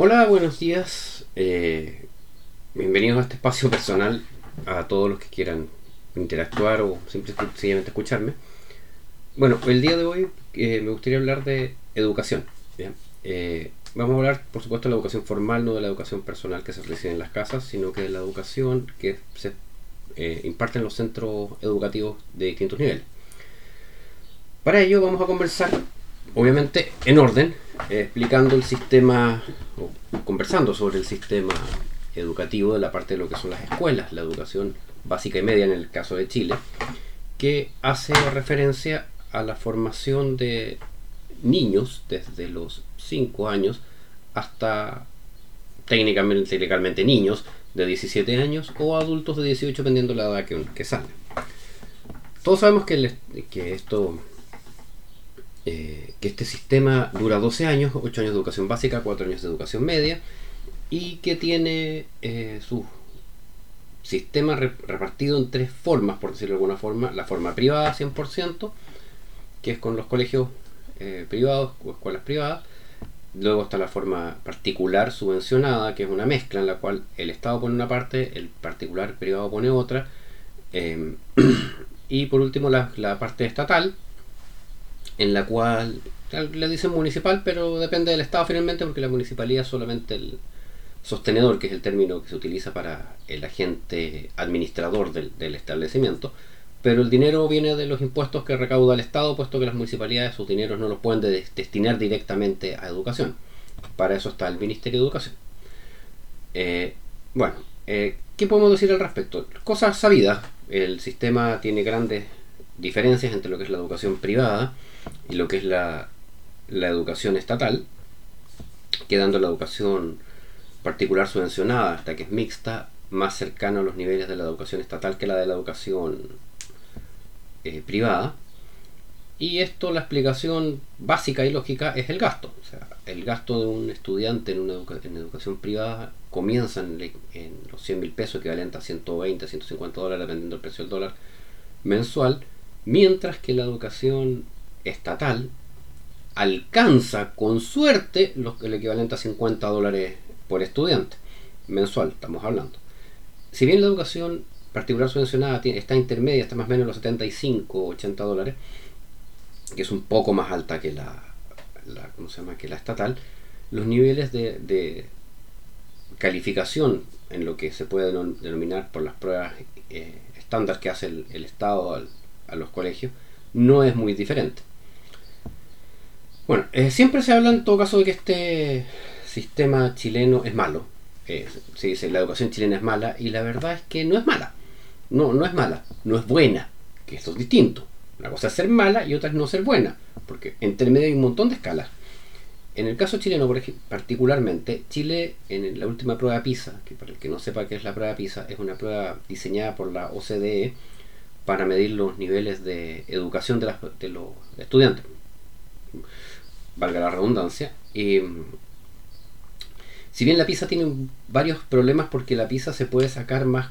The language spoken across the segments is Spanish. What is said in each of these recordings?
Hola, buenos días. Eh, bienvenidos a este espacio personal a todos los que quieran interactuar o simplemente escucharme. Bueno, el día de hoy eh, me gustaría hablar de educación. Eh, vamos a hablar, por supuesto, de la educación formal, no de la educación personal que se recibe en las casas, sino que de la educación que se imparte en los centros educativos de distintos niveles. Para ello vamos a conversar, obviamente, en orden, explicando el sistema, o conversando sobre el sistema educativo de la parte de lo que son las escuelas, la educación básica y media en el caso de Chile, que hace referencia a la formación de niños desde los 5 años hasta técnicamente legalmente niños de 17 años o adultos de 18 dependiendo de la edad que, que salen. Todos sabemos que, que esto eh, que este sistema dura 12 años, 8 años de educación básica, 4 años de educación media, y que tiene eh, su sistema repartido en tres formas, por decirlo de alguna forma. La forma privada 100%, que es con los colegios eh, privados o escuelas privadas. Luego está la forma particular subvencionada, que es una mezcla en la cual el Estado pone una parte, el particular privado pone otra. y por último la parte estatal, en la cual le dicen municipal, pero depende del Estado finalmente, porque la municipalidad es solamente el sostenedor, que es el término que se utiliza para el agente administrador del, establecimiento, pero el dinero viene de los impuestos que recauda el Estado, puesto que las municipalidades sus dineros no los pueden destinar directamente a educación. Para eso está el Ministerio de Educación. Eh, bueno, eh, ¿qué podemos decir al respecto? Cosas sabidas. El sistema tiene grandes diferencias entre lo que es la educación privada y lo que es la, educación estatal, quedando la educación particular subvencionada, hasta que es mixta, más cercana a los niveles de la educación estatal que la de la educación eh, privada. Y esto, la explicación básica y lógica es el gasto. O sea, el gasto de un estudiante en, una en educación privada comienza en, en los 100 mil pesos, equivalente a 120, 150 dólares, dependiendo del precio del dólar mensual, mientras que la educación estatal alcanza con suerte los, el equivalente a 50 dólares por estudiante mensual, estamos hablando. Si bien la educación particular subvencionada está intermedia, está más o menos en los 75 80 dólares, que es un poco más alta que la, llama? que la estatal, los niveles de, calificación en lo que se puede denominar por las pruebas eh, estándar que hace el, Estado a los colegios no es muy diferente. Bueno, eh, siempre se habla en todo caso de que este sistema chileno es malo. Eh, se dice la educación chilena es mala y la verdad es que no es mala. No, no es mala, no es buena, que esto es distinto. Una cosa es ser mala y otra es no ser buena, porque entre medio hay un montón de escalas. En el caso chileno, por ejemplo, particularmente, Chile en la última prueba PISA, que para el que no sepa qué es la prueba PISA, es una prueba diseñada por la OCDE para medir los niveles de educación de, de los estudiantes valga la redundancia. si bien la PISA tiene varios problemas porque la PISA se puede sacar más,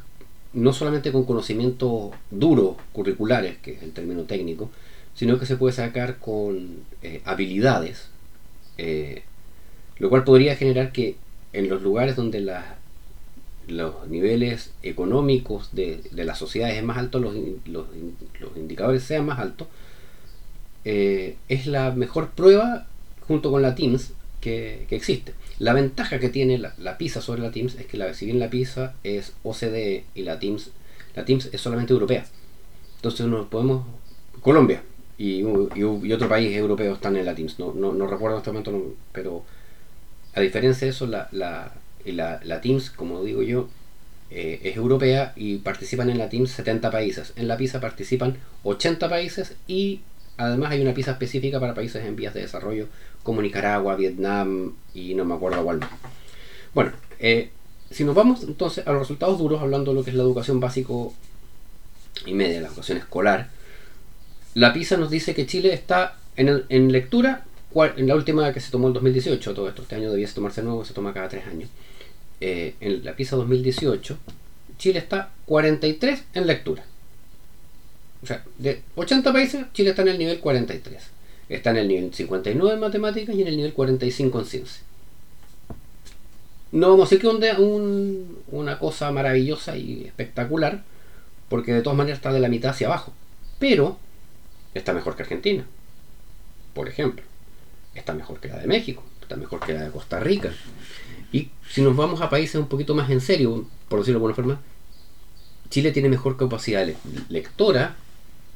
no solamente con conocimientos duros, curriculares, que es el término técnico, sino que se puede sacar con eh, habilidades, eh, lo cual podría generar que en los lugares donde los niveles económicos de, de las sociedades es más alto, los, los, indicadores sean más altos, eh, es la mejor prueba junto con la Teams que, existe. La ventaja que tiene la, PISA sobre la Teams es que la, si bien la PISA es OCDE y la Teams, la Teams es solamente europea. Entonces nos podemos... Colombia y, otro país europeo están en la Teams. No, no, recuerdo en este momento, pero a diferencia de eso, la, la, la, Teams, como digo yo, eh, es europea y participan en la Teams 70 países. En la PISA participan 80 países y además hay una PISA específica para países en vías de desarrollo como Nicaragua, Vietnam y no me acuerdo cuál más. Bueno, eh, si nos vamos entonces a los resultados duros, hablando de lo que es la educación básico y media, la educación escolar, la PISA nos dice que Chile está en, lectura, en la última que se tomó en 2018, todo esto, este año debiese tomarse nuevo, se toma cada tres años. Eh, en la PISA 2018, Chile está 43 en lectura. O sea, de 80 países, Chile está en el nivel 43. Está en el nivel 59 en matemáticas y en el nivel 45 en ciencia. No vamos a decir que un, una cosa maravillosa y espectacular, porque de todas maneras está de la mitad hacia abajo. Pero está mejor que Argentina, por ejemplo. Está mejor que la de México, está mejor que la de Costa Rica. Y si nos vamos a países un poquito más en serio, por decirlo de alguna forma, Chile tiene mejor capacidad lectora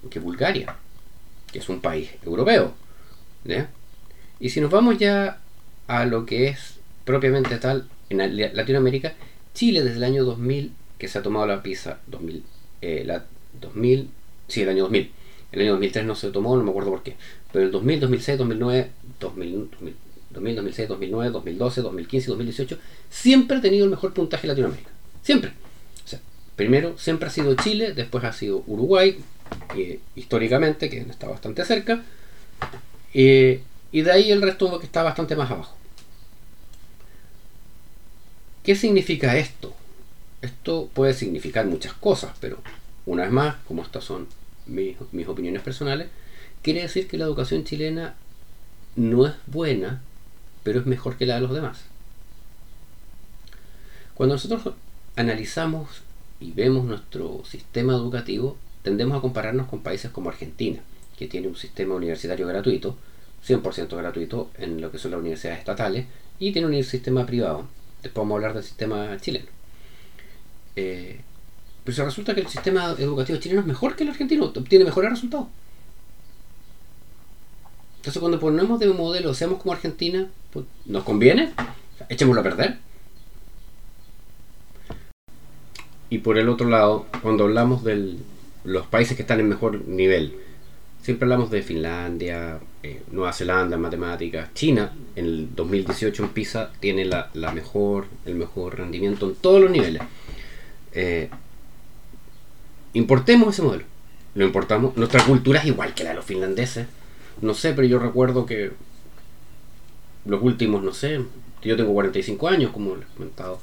que Bulgaria, que es un país europeo. Y si nos vamos ya a lo que es propiamente tal en Latinoamérica, Chile desde el año 2000, que se ha tomado la PISA, 2000, eh, la 2000, sí, el año 2000. El año 2003 no se tomó, no me acuerdo por qué. Pero el 2000, 2006, 2009, 2000, 2000 2006, 2009, 2012, 2015 y 2018 siempre ha tenido el mejor puntaje en Latinoamérica. Siempre. Primero siempre ha sido Chile, después ha sido Uruguay, eh, históricamente, que está bastante cerca. Eh, y de ahí el resto que está bastante más abajo. ¿Qué significa esto? Esto puede significar muchas cosas, pero una vez más, como estas son mis, mis opiniones personales, quiere decir que la educación chilena no es buena, pero es mejor que la de los demás. Cuando nosotros analizamos y vemos nuestro sistema educativo, tendemos a compararnos con países como Argentina, que tiene un sistema universitario gratuito, 100% gratuito en lo que son las universidades estatales, y tiene un sistema privado. Después vamos a hablar del sistema chileno. Eh, pero se resulta que el sistema educativo chileno es mejor que el argentino, obtiene mejores resultados. Entonces cuando ponemos de modelo, seamos como Argentina, pues, ¿nos conviene? Echémoslo a perder. Y por el otro lado, cuando hablamos de los países que están en mejor nivel, siempre hablamos de Finlandia, eh, Nueva Zelanda matemáticas, China en el 2018 en PISA tiene la, mejor, el mejor rendimiento en todos los niveles. Eh, importemos ese modelo, lo importamos. Nuestra cultura es igual que la de los finlandeses no sé, pero yo recuerdo que los últimos, no sé, yo tengo 45 años, como les he comentado.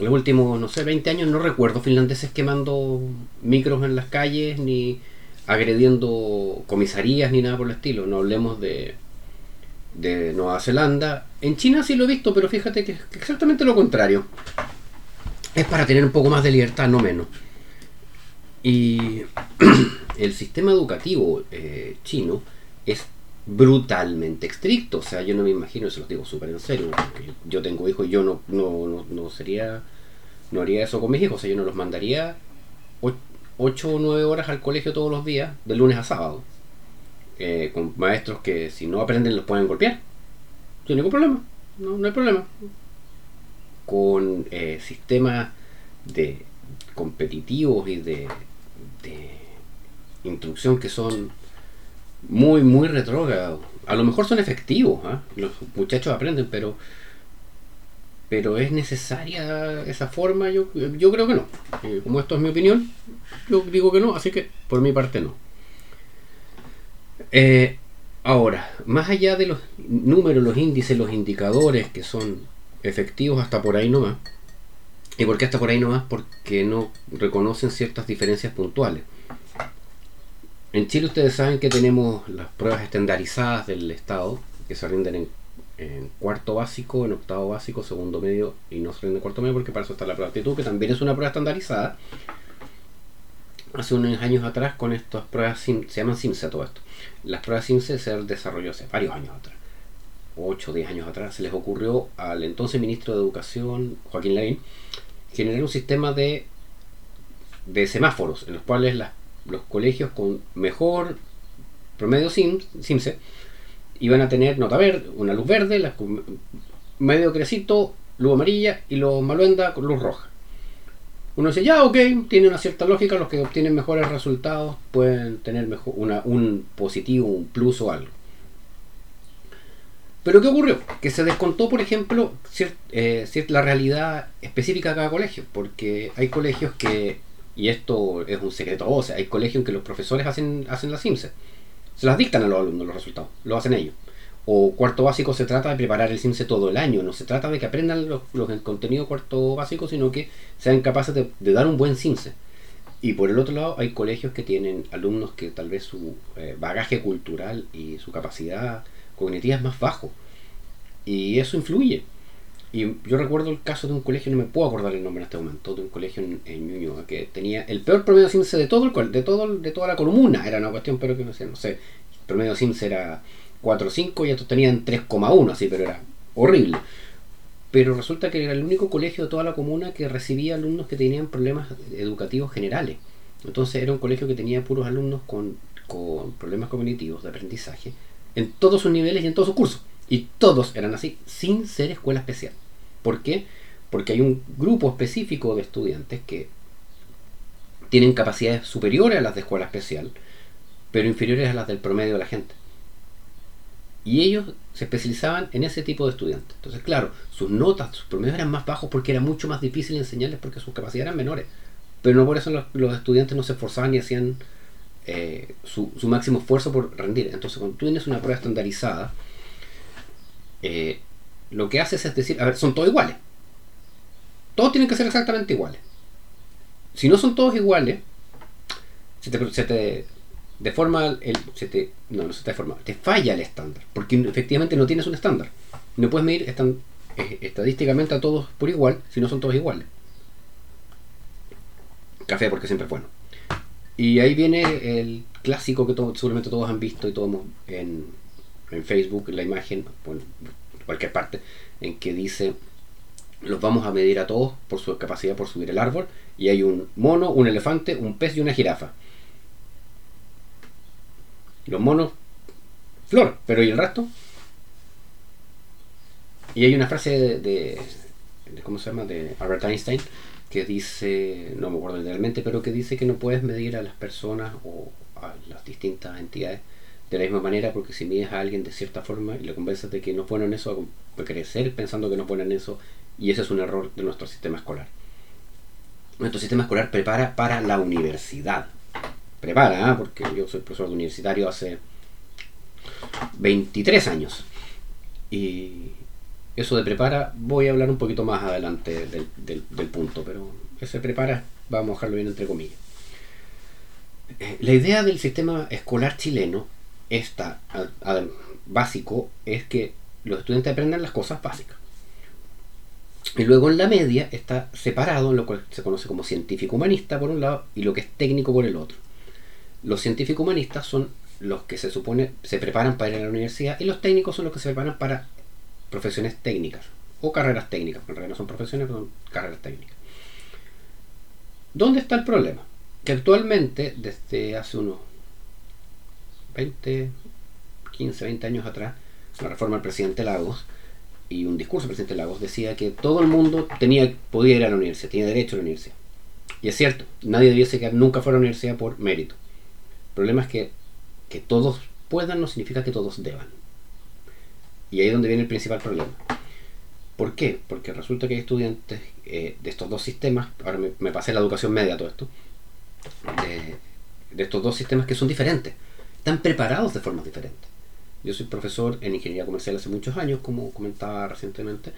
Los últimos, no sé, 20 años no recuerdo finlandeses quemando micros en las calles, ni agrediendo comisarías, ni nada por el estilo. No hablemos de, de Nueva Zelanda. En China sí lo he visto, pero fíjate que es exactamente lo contrario. Es para tener un poco más de libertad, no menos. Y el sistema educativo eh, chino es brutalmente estricto. O sea, yo no me imagino, se los digo súper en serio, yo tengo hijos y yo no, no, no, sería, no haría eso con mis hijos. O sea, yo no los mandaría 8 o 9 horas al colegio todos los días, de lunes a sábado. Eh, con maestros que si no aprenden los pueden golpear. Sin ningún problema. No, no hay problema. Con eh, sistemas de competitivos y de instrucción que son muy, muy retrógrado. A lo mejor son efectivos, ¿ah? los muchachos aprenden, pero pero es necesaria esa forma, yo, yo creo que no. Eh, como esto es mi opinión, yo digo que no, así que por mi parte no. Eh, ahora, más allá de los números, los índices, los indicadores que son efectivos hasta por ahí nomás, ¿y por qué hasta por ahí nomás? Porque no reconocen ciertas diferencias puntuales. En Chile ustedes saben que tenemos las pruebas estandarizadas del Estado, que se rinden en, cuarto básico, en octavo básico, segundo medio, y no se rinden en cuarto medio porque para eso está la prueba de actitud, que también es una prueba estandarizada. Hace unos años atrás con estas pruebas, se llaman SIMSE todo esto. Las pruebas SIMSE se desarrolló hace varios años atrás. 8 o 10 años atrás, se les ocurrió al entonces ministro de Educación, Joaquín Lavín, generar un sistema de, de semáforos en los cuales las los colegios con mejor promedio SIMSE iban a tener nota verde, una luz verde, la, medio crecito, luz amarilla y los maluenda con luz roja. Uno dice, ya, ok, tiene una cierta lógica, los que obtienen mejores resultados pueden tener mejor, una, un positivo, un plus o algo. Pero ¿qué ocurrió? Que se descontó, por ejemplo, eh, la realidad específica de cada colegio, porque hay colegios que y esto es un secreto, o sea, hay colegios en que los profesores hacen, hacen las SIMSE. Se las dictan a los alumnos los resultados, lo hacen ellos. O cuarto básico se trata de preparar el SIMSE todo el año, no se trata de que aprendan los, el contenido cuarto básico, sino que sean capaces de, dar un buen SIMSE. Y por el otro lado hay colegios que tienen alumnos que tal vez su eh, bagaje cultural y su capacidad cognitiva es más bajo. Y eso influye. Y yo recuerdo el caso de un colegio, no me puedo acordar el nombre en este momento, de un colegio en, en Ñuñoa que tenía el peor promedio CIMSE de todo el de todo de toda la comuna, era una cuestión, pero que no sé, no sé, el promedio CIMSE era 4 o 5 y estos tenían 3,1 así, pero era horrible. Pero resulta que era el único colegio de toda la comuna que recibía alumnos que tenían problemas educativos generales. Entonces era un colegio que tenía puros alumnos con, con problemas cognitivos de aprendizaje en todos sus niveles y en todos sus cursos. Y todos eran así, sin ser escuela especial. ¿Por qué? Porque hay un grupo específico de estudiantes que tienen capacidades superiores a las de escuela especial, pero inferiores a las del promedio de la gente. Y ellos se especializaban en ese tipo de estudiantes. Entonces, claro, sus notas, sus promedios eran más bajos porque era mucho más difícil enseñarles porque sus capacidades eran menores. Pero no por eso los, estudiantes no se esforzaban y hacían eh, su, su, máximo esfuerzo por rendir. Entonces, cuando tú tienes una prueba estandarizada, eh, lo que haces es decir, a ver, son todos iguales. Todos tienen que ser exactamente iguales. Si no son todos iguales, se te, se te deforma el. Se te, no, se te deforma, te falla el estándar. Porque efectivamente no tienes un estándar. No puedes medir eh, estadísticamente a todos por igual si no son todos iguales. Café porque siempre es bueno. Y ahí viene el clásico que seguramente todos han visto y todos en, en Facebook la imagen, en cualquier parte, en que dice los vamos a medir a todos por su capacidad por subir el árbol y hay un mono, un elefante, un pez y una jirafa. Los monos, flor, pero ¿y el resto? Y hay una frase de, de, ¿cómo se llama? De Albert Einstein que dice, no me acuerdo literalmente, pero que dice que no puedes medir a las personas o a las distintas entidades de la misma manera, porque si mides a alguien de cierta forma y le convences de que no ponen eso, a crecer pensando que no ponen eso, y ese es un error de nuestro sistema escolar. Nuestro sistema escolar prepara para la universidad. Prepara, ¿eh? porque yo soy profesor de universitario hace 23 años. Y eso de prepara, voy a hablar un poquito más adelante del, del punto, pero ese prepara, vamos a dejarlo bien entre comillas. Eh, la idea del sistema escolar chileno esta, básico es que los estudiantes aprendan las cosas básicas. Y luego en la media está separado en lo que se conoce como científico humanista por un lado y lo que es técnico por el otro. Los científicos humanistas son los que se supone se preparan para ir a la universidad y los técnicos son los que se preparan para profesiones técnicas o carreras técnicas, en realidad no son profesiones, son carreras técnicas. ¿Dónde está el problema? Que actualmente, desde hace unos 20, 15, 20 años atrás, la reforma del presidente Lagos y un discurso del presidente Lagos decía que todo el mundo tenía, podía ir a la universidad, tenía derecho a la universidad. Y es cierto, nadie debiese que nunca fuera a la universidad por mérito. El problema es que que todos puedan no significa que todos deban. Y ahí es donde viene el principal problema. ¿Por qué? Porque resulta que hay estudiantes eh, de estos dos sistemas, ahora me, pasé la educación media todo esto, de estos dos sistemas que son diferentes están preparados de formas diferentes. Yo soy profesor en ingeniería comercial hace muchos años, como comentaba recientemente,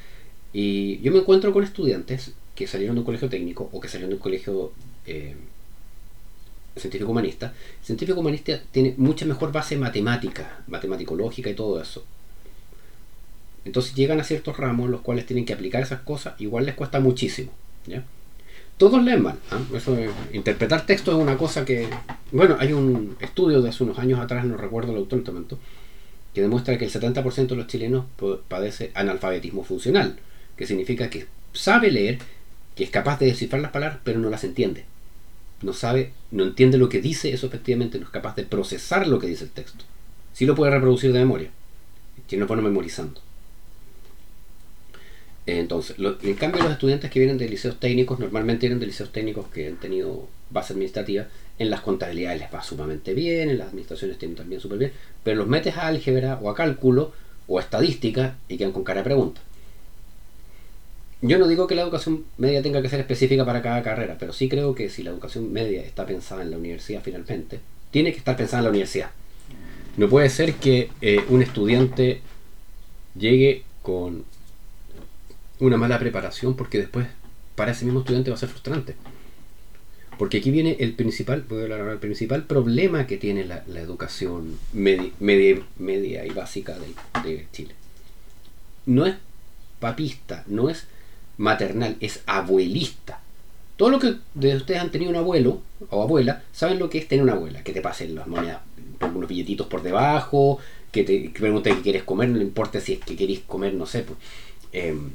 y yo me encuentro con estudiantes que salieron de un colegio técnico o que salieron de un colegio eh, científico humanista. El científico humanista tiene mucha mejor base matemática, matemático-lógica y todo eso. Entonces llegan a ciertos ramos en los cuales tienen que aplicar esas cosas, igual les cuesta muchísimo. ¿ya? Todos leen mal. ¿ah? Eso interpretar texto es una cosa que. Bueno, hay un estudio de hace unos años atrás, no recuerdo el autor momento, que demuestra que el 70% de los chilenos padece analfabetismo funcional, que significa que sabe leer, que es capaz de descifrar las palabras, pero no las entiende. No sabe, no entiende lo que dice, eso efectivamente no es capaz de procesar lo que dice el texto. Sí lo puede reproducir de memoria, que no pone memorizando. Entonces, en cambio, los estudiantes que vienen de liceos técnicos normalmente vienen de liceos técnicos que han tenido base administrativa. En las contabilidades les va sumamente bien, en las administraciones tienen también súper bien, pero los metes a álgebra o a cálculo o a estadística y quedan con cara de pregunta. Yo no digo que la educación media tenga que ser específica para cada carrera, pero sí creo que si la educación media está pensada en la universidad finalmente, tiene que estar pensada en la universidad. No puede ser que eh, un estudiante llegue con una mala preparación porque después para ese mismo estudiante va a ser frustrante. Porque aquí viene el principal, el principal problema que tiene la, educación media, media, y básica de, Chile. No es papista, no es maternal, es abuelista. Todo lo que de ustedes han tenido un abuelo o abuela, saben lo que es tener una abuela, que te pasen las monedas, unos billetitos por debajo, que te pregunte qué quieres comer, no le importa si es que queréis comer, no sé, pues, em,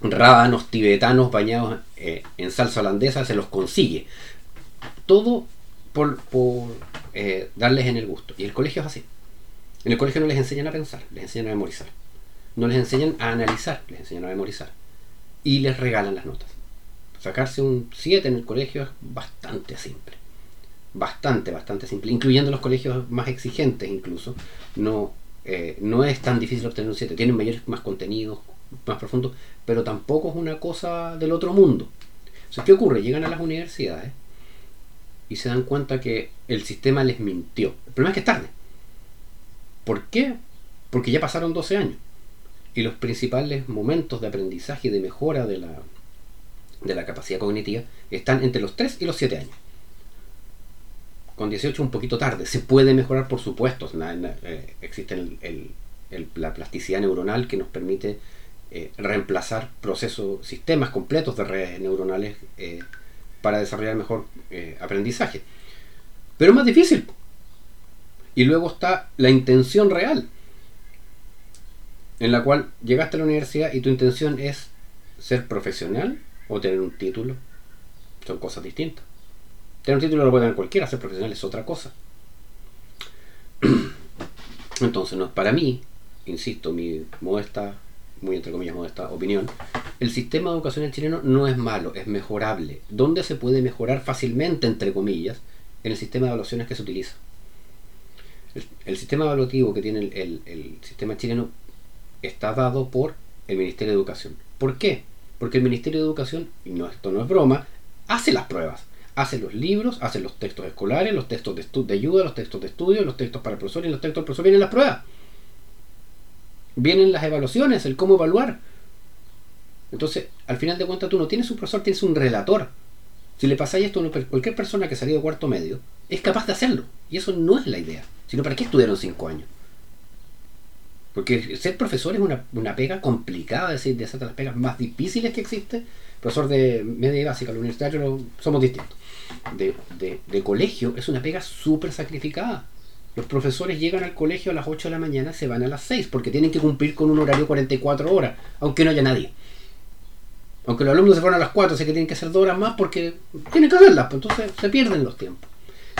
rábanos tibetanos bañados eh, en salsa holandesa, se los consigue. Todo por, eh, darles en el gusto. Y el colegio es así. En el colegio no les enseñan a pensar, les enseñan a memorizar. No les enseñan a analizar, les enseñan a memorizar. Y les regalan las notas. Sacarse un 7 en el colegio es bastante simple. Bastante, bastante simple. Incluyendo los colegios más exigentes incluso. No, eh, no es tan difícil obtener un 7. Tienen mayores, más contenidos, más profundos. Pero tampoco es una cosa del otro mundo. O ¿qué ocurre? Llegan a las universidades y se dan cuenta que el sistema les mintió. El problema es que es tarde. ¿Por qué? Porque ya pasaron 12 años. Y los principales momentos de aprendizaje y de mejora de la, de la capacidad cognitiva están entre los 3 y los 7 años. Con 18 un poquito tarde. Se puede mejorar, por supuesto. Eh, existe la plasticidad neuronal que nos permite eh, reemplazar procesos, sistemas completos de redes neuronales eh, para desarrollar mejor aprendizaje. Pero es más difícil. Y luego está la intención real, en la cual llegaste a la universidad y tu intención es ser profesional o tener un título. Son cosas distintas. Tener un título lo puede tener cualquiera, ser profesional es otra cosa. Entonces, no, para mí, insisto, mi modesta, muy entre comillas modesta opinión, el sistema educacional chileno no es malo, es mejorable. ¿Dónde se puede mejorar fácilmente, entre comillas? En el sistema de evaluaciones que se utiliza. El, sistema evaluativo que tiene el, sistema chileno está dado por el Ministerio de Educación. ¿Por qué? Porque el Ministerio de Educación, y no, esto no es broma, hace las pruebas. Hace los libros, hace los textos escolares, los textos de, de ayuda, los textos de estudio, los textos para el profesor y los textos del profesor vienen las pruebas. Vienen las evaluaciones, el cómo evaluar. Entonces, al final de cuentas, tú no tienes un profesor, tienes un relator. Si le pasáis esto a cualquier persona que ha salido de cuarto medio, es capaz de hacerlo. Y eso no es la idea. Sino, ¿para qué estudiaron cinco años? Porque ser profesor es una, pega complicada, es decir, de esas las pegas más difíciles que existe. Profesor de media y básica, la universitario, somos distintos. De, de, colegio es una pega súper sacrificada. Los profesores llegan al colegio a las 8 de la mañana, se van a las 6, porque tienen que cumplir con un horario 44 horas, aunque no haya nadie. Aunque los alumnos se fueron a las 4, sé que tienen que hacer dos horas más porque tienen que hacerlas, pues entonces se pierden los tiempos.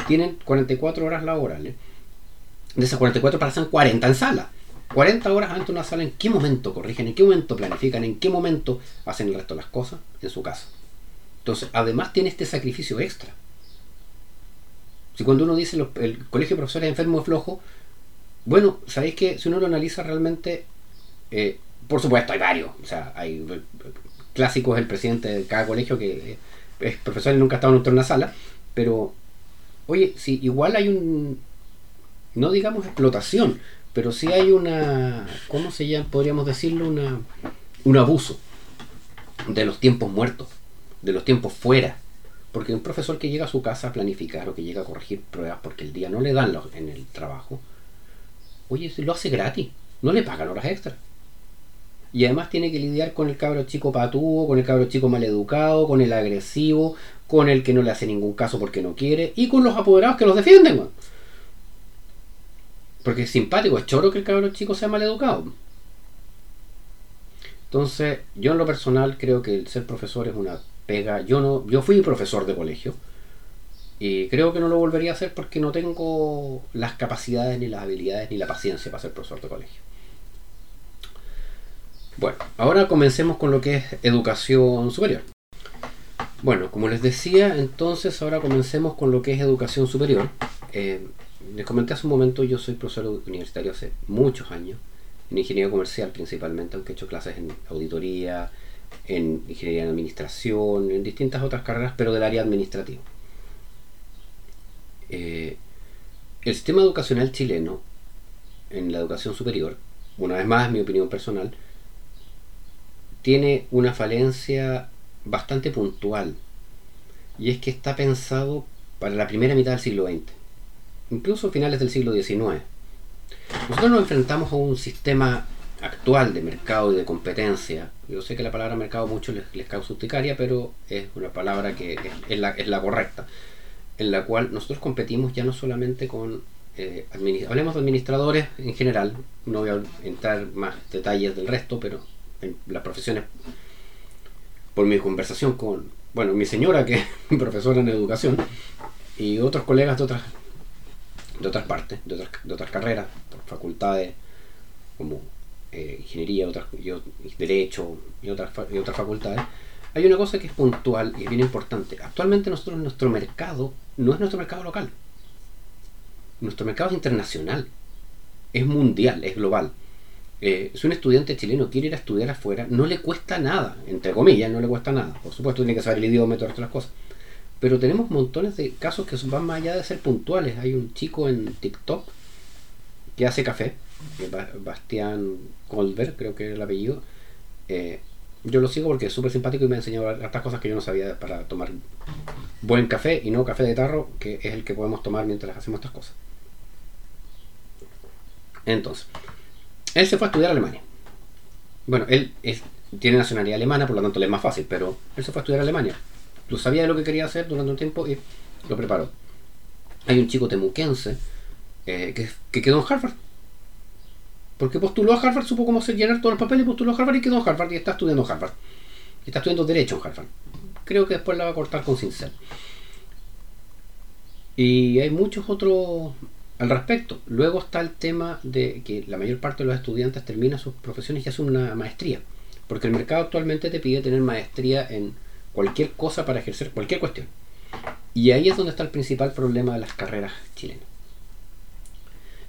Tienen 44 horas laborales de esas 44 pasan 40 en sala. 40 horas antes de una sala, ¿en qué momento corrigen? ¿En qué momento planifican? ¿En qué momento hacen el resto de las cosas? En su casa. Entonces, además tiene este sacrificio extra. Si cuando uno dice el colegio de profesores enfermo flojo, bueno, sabéis que si uno lo analiza realmente, eh, por supuesto hay varios. O sea, hay eh, clásicos, el presidente de cada colegio que eh, es profesor y nunca ha estado en una sala, pero oye, si igual hay un, no digamos explotación, pero sí hay una, ¿cómo se llama? Podríamos decirlo, una, un abuso de los tiempos muertos, de los tiempos fuera. Porque un profesor que llega a su casa a planificar o que llega a corregir pruebas porque el día no le dan en el trabajo, oye, lo hace gratis, no le pagan horas extras. Y además tiene que lidiar con el cabro chico patúo, con el cabro chico maleducado, con el agresivo, con el que no le hace ningún caso porque no quiere, y con los apoderados que los defienden. Porque es simpático, es choro que el cabrón chico sea mal educado. Entonces, yo en lo personal creo que el ser profesor es una pega. Yo no, yo fui profesor de colegio. Y creo que no lo volvería a hacer porque no tengo las capacidades, ni las habilidades, ni la paciencia para ser profesor de colegio. Bueno, ahora comencemos con lo que es educación superior. Bueno, como les decía, entonces ahora comencemos con lo que es educación superior. Eh, les comenté hace un momento, yo soy profesor universitario hace muchos años, en ingeniería comercial principalmente, aunque he hecho clases en auditoría, en ingeniería en administración, en distintas otras carreras, pero del área administrativa. Eh, el sistema educacional chileno, en la educación superior, una vez más mi opinión personal, tiene una falencia bastante puntual, y es que está pensado para la primera mitad del siglo XX incluso finales del siglo XIX. Nosotros nos enfrentamos a un sistema puntual de mercado y de competencia. Yo sé que la palabra mercado a muchos les, causa urticaria, pero es una palabra que es, la, es la correcta, en la cual nosotros competimos ya no solamente con eh, hablemos de administradores en general, no voy a entrar más detalles del resto, pero en las profesiones, por mi conversación con, bueno, mi señora que es profesora en educación y otros colegas de otras, de otras partes, de otras, de otras carreras, facultades como eh, ingeniería, otras, derecho y otras, y otras facultades, hay una cosa que es puntual y es bien importante. Actualmente nosotros nuestro mercado no es nuestro mercado local nuestro mercado es internacional, es mundial, es global. Eh, si un estudiante chileno quiere ir a estudiar afuera, no le cuesta nada, entre comillas, no le cuesta nada. Por supuesto, tiene que saber el idioma y todas las cosas. Pero tenemos montones de casos que van más allá de ser puntuales. Hay un chico en TikTok que hace café, Bastián Colbert, creo que era el apellido. Eh, yo lo sigo porque es súper simpático y me ha enseñado estas cosas que yo no sabía para tomar buen café y no café de tarro, que es el que podemos tomar mientras hacemos estas cosas. Entonces, él se fue a estudiar a Alemania. Bueno, él tiene nacionalidad alemana, por lo tanto le es más fácil, pero él se fue a estudiar a Alemania. Lo sabía de lo que quería hacer durante un tiempo y lo preparó. Hay un chico temuquense eh, que, quedó en Harvard. Porque postuló a Harvard, supo cómo llenar todos los papeles, postuló a Harvard y quedó en Harvard y está estudiando Harvard. Y está estudiando Derecho en Harvard. Creo que después la va a cortar con Cincel. Y hay muchos otros al respecto. Luego está el tema de que la mayor parte de los estudiantes termina sus profesiones y hacen una maestría. Porque el mercado actualmente te pide tener maestría en cualquier cosa para ejercer cualquier cuestión. Y ahí es donde está el principal problema de las carreras chilenas.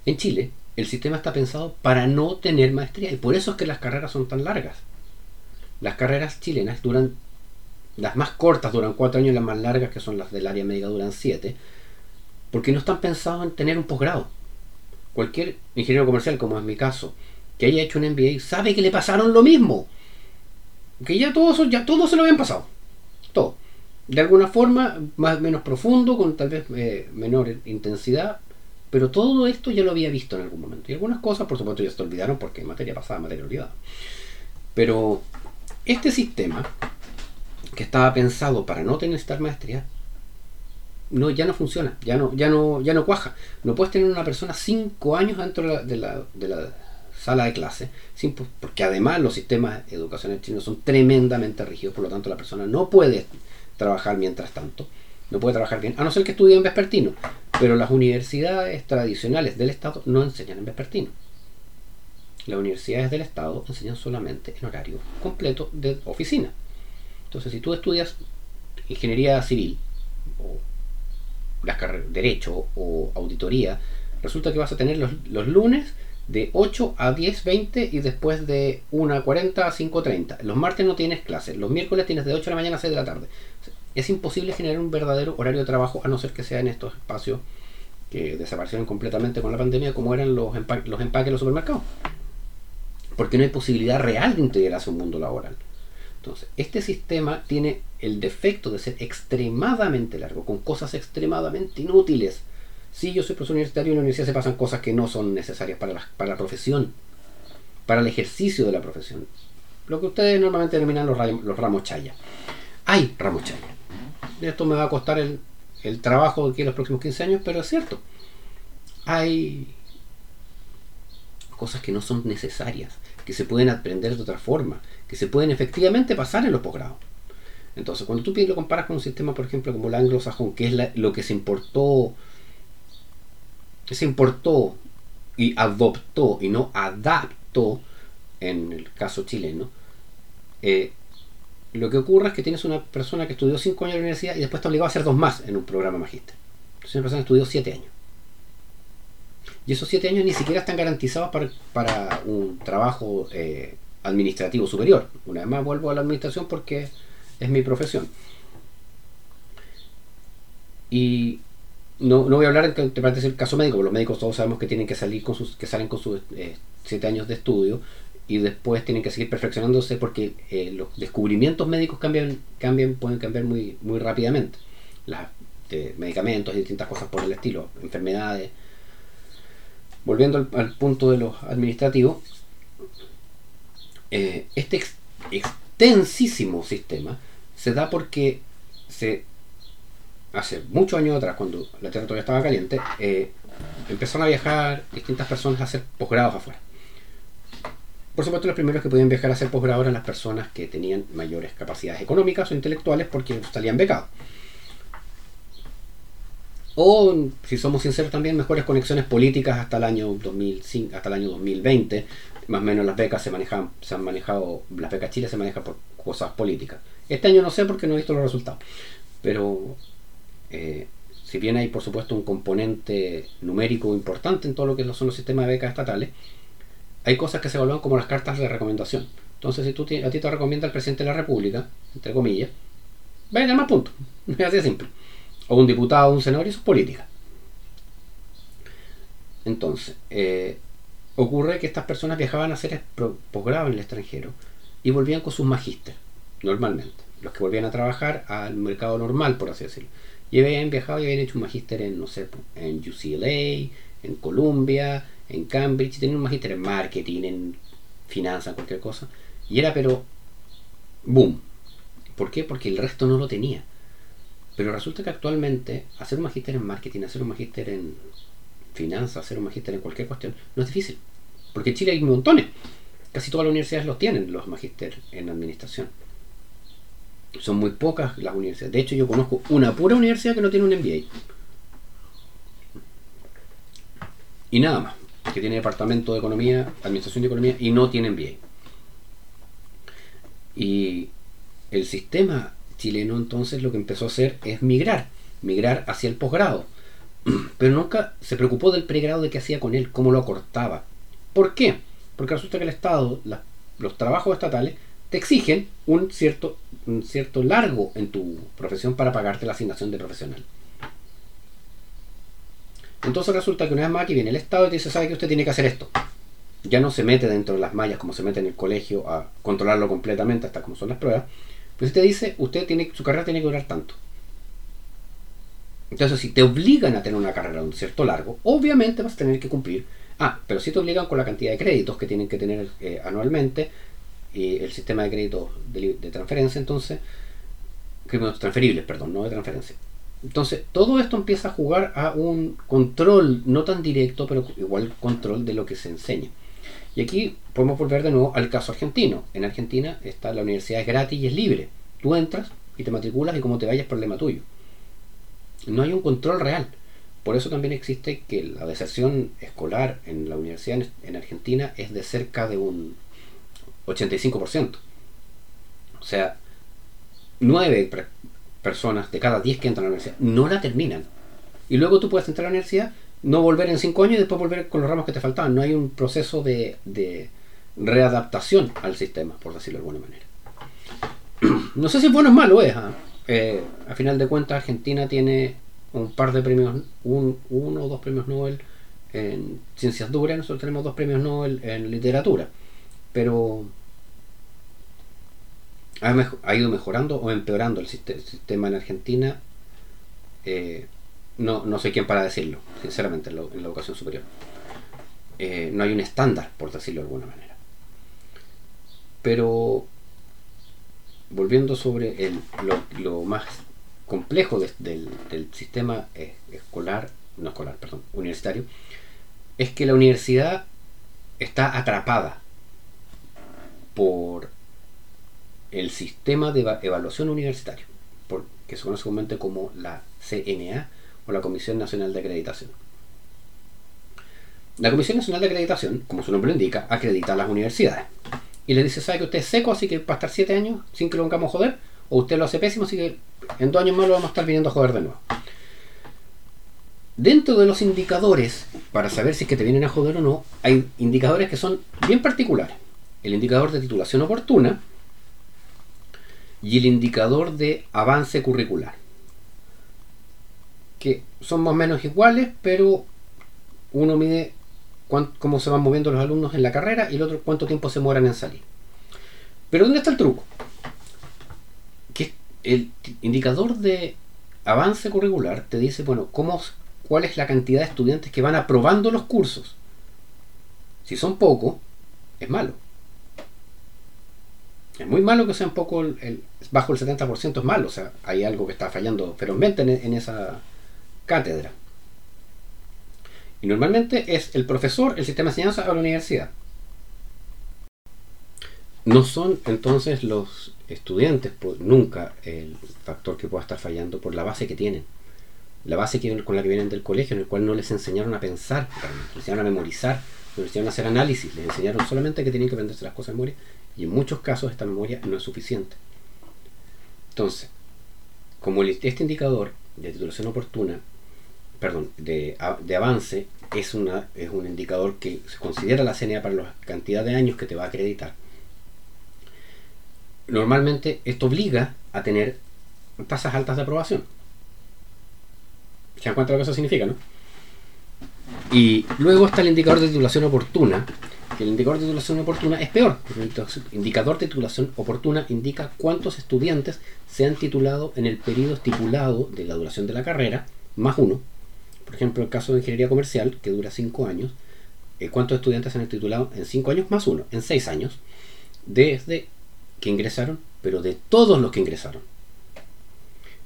En Chile, el sistema está pensado para no tener maestría y por eso es que las carreras son tan largas. Las carreras chilenas duran, las más cortas duran cuatro años, las más largas, que son las del área médica, duran siete porque no están pensados en tener un posgrado. Cualquier ingeniero comercial, como es mi caso, que haya hecho un MBA, sabe que le pasaron lo mismo. Que ya todo, ya todo se lo habían pasado. Todo. De alguna forma, más menos profundo, con tal vez eh, menor intensidad, pero todo esto ya lo había visto en algún momento. Y algunas cosas, por supuesto, ya se olvidaron porque materia pasada, materia olvidada. Pero este sistema, que estaba pensado para no tener esta maestría, no, ya no funciona, ya no, ya no, ya no cuaja. No puedes tener una persona cinco años dentro de la, de la, sala de clase, porque además los sistemas educacionales chinos son tremendamente rígidos, por lo tanto la persona no puede trabajar mientras tanto, no puede trabajar bien, a no ser que estudie en vespertino. Pero las universidades tradicionales del Estado no enseñan en vespertino. Las universidades del Estado enseñan solamente en horario completo de oficina. Entonces, si tú estudias ingeniería civil o las derecho o auditoría, resulta que vas a tener los, lunes de 8 a 10, 20 y después de 1 a 40 a 5 30. Los martes no tienes clases, los miércoles tienes de 8 de la mañana a 6 de la tarde. Es imposible generar un verdadero horario de trabajo a no ser que sea en estos espacios que desaparecieron completamente con la pandemia como eran los, empaques en los supermercados. Porque no hay posibilidad real de integrarse a un mundo laboral. Entonces, este sistema tiene el defecto de ser extremadamente largo, con cosas extremadamente inútiles. Si yo soy profesor universitario y en la universidad se pasan cosas que no son necesarias para la, para la profesión, para el ejercicio de la profesión. Lo que ustedes normalmente denominan los, los ramos chaya. Hay ramos chaya. Esto me va a costar el, el trabajo aquí en los próximos 15 años, pero es cierto. Hay cosas que no son necesarias, que se pueden aprender de otra forma, que se pueden efectivamente pasar en los posgrados. Entonces, cuando tú lo comparas con un sistema, por ejemplo, como el anglosajón, que es lo que se importó, se importó y adoptó y no adaptó en el caso chileno, eh, lo que ocurre es que tienes una persona que estudió 5 años en la universidad y después está obligado a hacer dos más en un programa magíster. Entonces, una persona estudió 7 años. Y esos 7 años ni siquiera están garantizados para, un trabajo eh, administrativo superior. Una vez más vuelvo a la administración porque es mi profesión. Y no, voy a hablar de parte el caso médico, porque los médicos todos sabemos que tienen que salir con sus, que salen con sus eh, siete años de estudio y después tienen que seguir perfeccionándose porque eh, los descubrimientos médicos cambian, cambian, pueden cambiar muy, muy rápidamente. Las medicamentos y distintas cosas por el estilo, enfermedades. Volviendo al punto de los administrativos, Eh, este extensísimo sistema se da porque se hace muchos años atrás, cuando la Tierra todavía estaba caliente, eh, empezaron a viajar distintas personas a hacer posgrados afuera. Por supuesto, los primeros que podían viajar a hacer posgrado eran las personas que tenían mayores capacidades económicas o intelectuales porque salían becados. O, si somos sinceros también, mejores conexiones políticas hasta el año 2005, hasta el año 2020. Más o menos las becas se manejan, se han manejado, las becas Chile se manejan por cosas políticas. Este año no sé porque no he visto los resultados. Pero eh, si bien hay por supuesto un componente numérico importante en todo lo que son los sistemas de becas estatales, hay cosas que se evalúan como las cartas de recomendación. Entonces, si tú a ti te recomienda el presidente de la República, entre comillas, va a más puntos. Es así de simple. O un diputado un senador y eso es política. Entonces, eh, ocurre que estas personas viajaban a hacer posgrado en el extranjero y volvían con sus magíster, normalmente. Los que volvían a trabajar al mercado normal, por así decirlo. Y habían viajado y habían hecho un magíster en, no sé, en UCLA, en Columbia, en Cambridge, y tenían un magíster en marketing, en finanzas, cualquier cosa. Y era, pero, boom. ¿Por qué? Porque el resto no lo tenía. Pero resulta que actualmente hacer un magíster en marketing, hacer un magíster en finanzas, hacer un magíster en cualquier cuestión, no es difícil. Porque en Chile hay montones. Casi todas las universidades los tienen, los magíster en administración. Son muy pocas las universidades. De hecho, yo conozco una pura universidad que no tiene un MBA. Y nada más. Que tiene departamento de economía, administración de economía y no tiene MBA. Y el sistema chileno entonces lo que empezó a hacer es migrar. Migrar hacia el posgrado. Pero nunca se preocupó del pregrado de qué hacía con él, cómo lo acortaba. ¿Por qué? Porque resulta que el Estado, los trabajos estatales, te exigen un cierto, un cierto largo en tu profesión para pagarte la asignación de profesional. Entonces resulta que una vez más aquí viene el Estado y te dice, sabe que usted tiene que hacer esto. Ya no se mete dentro de las mallas como se mete en el colegio a controlarlo completamente hasta como son las pruebas. Pues te dice, usted tiene, su carrera tiene que durar tanto. Entonces, si te obligan a tener una carrera de un cierto largo, obviamente vas a tener que cumplir. Ah, pero si te obligan con la cantidad de créditos que tienen que tener eh, anualmente, el sistema de crédito de, transferencia, entonces, créditos transferibles, perdón, no de transferencia. Entonces, todo esto empieza a jugar a un control, no tan directo, pero igual control de lo que se enseña. Y aquí podemos volver de nuevo al caso argentino. En Argentina está la universidad es gratis y es libre. Tú entras y te matriculas y como te vayas, problema tuyo. No hay un control real. Por eso también existe que la deserción escolar en la universidad en Argentina es de cerca de un 85%. O sea, 9 personas de cada 10 que entran a la universidad no la terminan. Y luego tú puedes entrar a la universidad, no volver en 5 años y después volver con los ramos que te faltaban. No hay un proceso de, readaptación al sistema, por decirlo de alguna manera. No sé si es bueno o malo, es. ¿ah? Eh, a final de cuentas, Argentina tiene un par de premios, un, uno o dos premios Nobel en ciencias duras, nosotros tenemos dos premios Nobel en literatura. Pero ha, ido mejorando o empeorando el sistema en Argentina. Eh, no, no sé quién para decirlo, sinceramente, en la, educación superior. Eh, no hay un estándar, por decirlo de alguna manera. Pero, volviendo sobre lo, más complejo del, sistema escolar, no escolar, perdón, universitario, es que la universidad está atrapada por el sistema de evaluación universitario, que se conoce comúnmente como la CNA o la Comisión Nacional de Acreditación. La Comisión Nacional de Acreditación, como su nombre lo indica, acredita a las universidades. Y le dice, sabe que usted es seco, así que va a estar 7 años sin que lo vengamos a joder, o usted lo hace pésimo, así que en dos años más lo vamos a estar viniendo a joder de nuevo. Dentro de los indicadores, para saber si es que te vienen a joder o no, hay indicadores que son bien particulares. El indicador de titulación oportuna, y el indicador de avance curricular, que son más o menos iguales, pero uno mide cómo se van moviendo los alumnos en la carrera y el otro cuánto tiempo se mueran en salir. Pero ¿dónde está el truco? Que el indicador de avance curricular te dice, bueno, cómo, cuál es la cantidad de estudiantes que van aprobando los cursos. Si son pocos, es malo. Es muy malo que sea un poco el, bajo el 70% es malo, o sea, hay algo que está fallando ferozmente en, esa cátedra. Y normalmente es el profesor, el sistema de enseñanza o la universidad. No son entonces los estudiantes, pues, nunca el factor que pueda estar fallando por la base que tienen. La base con la que vienen del colegio, en el cual no les enseñaron a pensar, les enseñaron a memorizar, les enseñaron a hacer análisis, les enseñaron solamente que tienen que aprenderse las cosas de memoria y en muchos casos esta memoria no es suficiente. Entonces, como este indicador de titulación oportuna, perdón, de, avance, es, una, es un indicador que se considera la CNA para la cantidad de años que te va a acreditar. Normalmente esto obliga a tener tasas altas de aprobación. ¿Se dan cuenta lo que eso significa, no? Y luego está el indicador de titulación oportuna, el indicador de titulación oportuna es peor. El indicador de titulación oportuna indica cuántos estudiantes se han titulado en el periodo estipulado de la duración de la carrera, más uno. Por ejemplo, el caso de ingeniería comercial, que dura cinco años, eh, cuántos estudiantes se han titulado en cinco años más uno, en seis años, desde que ingresaron, pero de todos los que ingresaron.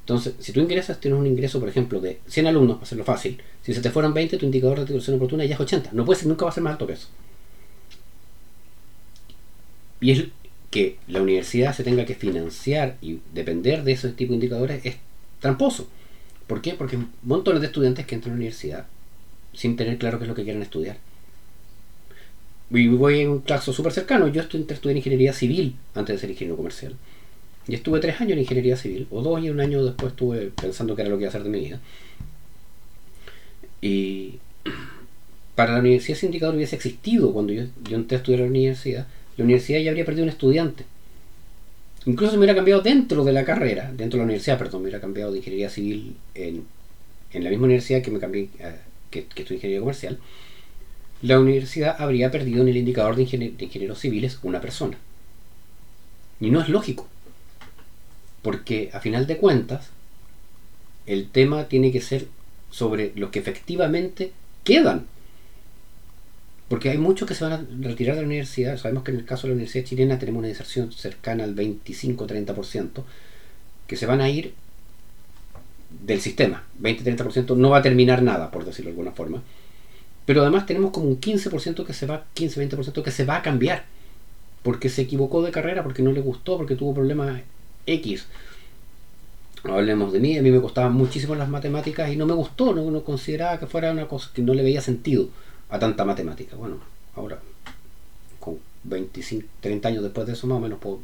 Entonces, si tú ingresas, tienes un ingreso, por ejemplo, de 100 alumnos, para hacerlo fácil. Si se te fueron 20, tu indicador de titulación oportuna ya es 80. No puede ser, nunca va a ser más alto que eso. Y es que la universidad se tenga que financiar y depender de ese tipo de indicadores es tramposo. ¿Por qué? Porque montones de estudiantes que entran a la universidad sin tener claro qué es lo que quieren estudiar. Y voy en un caso súper cercano. Yo estudié, en ingeniería civil antes de ser ingeniero comercial. Y estuve tres años en ingeniería civil, o dos y un año después estuve pensando qué era lo que iba a hacer de mi vida. Y para la universidad ese indicador hubiese existido cuando yo, yo entré a estudiar a la universidad la universidad ya habría perdido un estudiante. Incluso me hubiera cambiado dentro de la carrera, dentro de la universidad, perdón, me hubiera cambiado de ingeniería civil en, la misma universidad que me cambié, eh, que, que estudié ingeniería comercial. La universidad habría perdido en el indicador de, de ingenieros civiles una persona. Y no es lógico. Porque a final de cuentas, el tema tiene que ser sobre los que efectivamente quedan porque hay muchos que se van a retirar de la universidad. Sabemos que en el caso de la universidad chilena tenemos una deserción cercana al 25-30%, que se van a ir del sistema. 20-30% no va a terminar nada, por decirlo de alguna forma. Pero además tenemos como un 15% que se va, 15-20% que se va a cambiar. Porque se equivocó de carrera, porque no le gustó, porque tuvo problemas X. Hablemos de mí, a mí me costaban muchísimo las matemáticas y no me gustó, no, no consideraba que fuera una cosa que no le veía sentido a tanta matemática. Bueno, ahora, con 25, 30 años después de eso, más o menos puedo.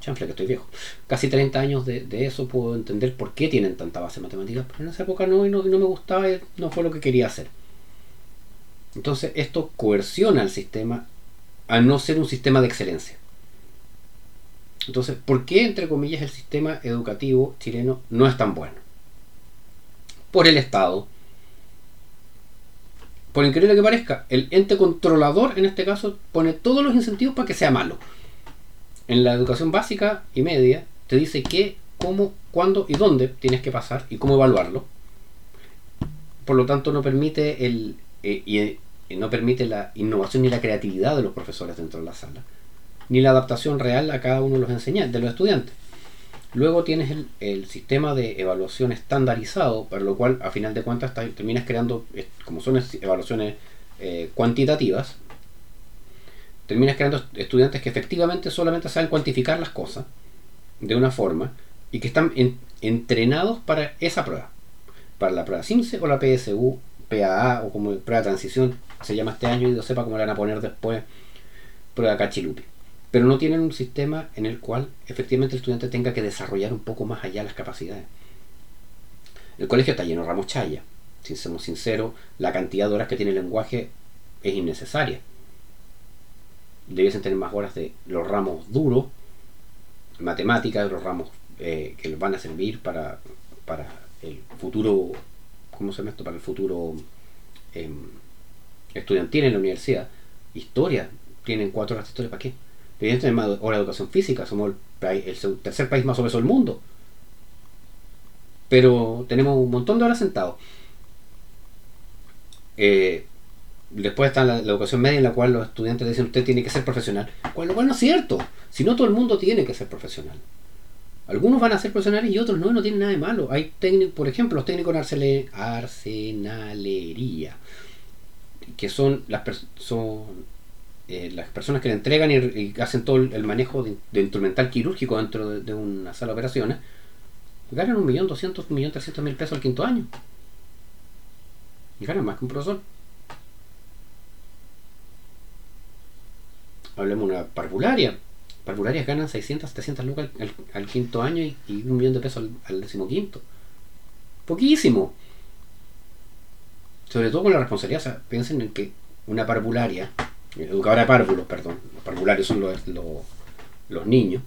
Chanfle, que estoy viejo. Casi 30 años de, eso puedo entender por qué tienen tanta base matemática, pero en esa época no, y no, no me gustaba, y no fue lo que quería hacer. Entonces, esto coerciona al sistema a no ser un sistema de excelencia. Entonces, ¿por qué, entre comillas, el sistema educativo chileno no es tan bueno? Por el Estado, por increíble que parezca, el ente controlador en este caso pone todos los incentivos para que sea malo. En la educación básica y media te dice qué, cómo, cuándo y dónde tienes que pasar y cómo evaluarlo. Por lo tanto, no permite el eh, y, eh, no permite la innovación ni la creatividad de los profesores dentro de la sala, ni la adaptación real a cada uno de los enseñantes, de los estudiantes. Luego tienes el, sistema de evaluación estandarizado, para lo cual a final de cuentas terminas creando, como son evaluaciones eh, cuantitativas, terminas creando estudiantes que efectivamente solamente saben cuantificar las cosas de una forma y que están entrenados para esa prueba, para la prueba CIMSE o la PSU, PAA o como prueba de transición se llama este año y no sepa cómo le van a poner después prueba Cachilupi pero no tienen un sistema en el cual efectivamente el estudiante tenga que desarrollar un poco más allá las capacidades. El colegio está lleno de ramos chaya. Si somos sinceros, la cantidad de horas que tiene el lenguaje es innecesaria. Debiesen tener más horas de los ramos duros, matemáticas, los ramos eh, que les van a servir para, para el futuro, ¿cómo se llama esto? Para el futuro em, estudiantil en la universidad. Historia, tienen cuatro horas de historia, ¿para qué? Evidentemente más hora educación física, somos el, tercer país más obeso del mundo. Pero tenemos un montón de horas sentados. Eh, después está la, educación media en la cual los estudiantes dicen usted tiene que ser profesional. Cual, lo cual no es cierto. Si no todo el mundo tiene que ser profesional. Algunos van a ser profesionales y otros no, no tienen nada de malo. Hay técnicos, por ejemplo, los técnicos en arsenalería, que son las, son, eh, las personas que le entregan y, hacen todo el, manejo de, instrumental quirúrgico dentro de, una sala de operaciones, ganan un millón doscientos, millón trescientos mil pesos al quinto año. Y ganan más que un profesor. Hablemos de una parvularia parvularias ganan 600, 700 lucas al, quinto año y, un millón de pesos al, al decimoquinto. Poquísimo. Sobre todo con la responsabilidad. O sea, piensen en que una parvularia, educadora de párvulos, perdón, los parvularios son los, los, niños,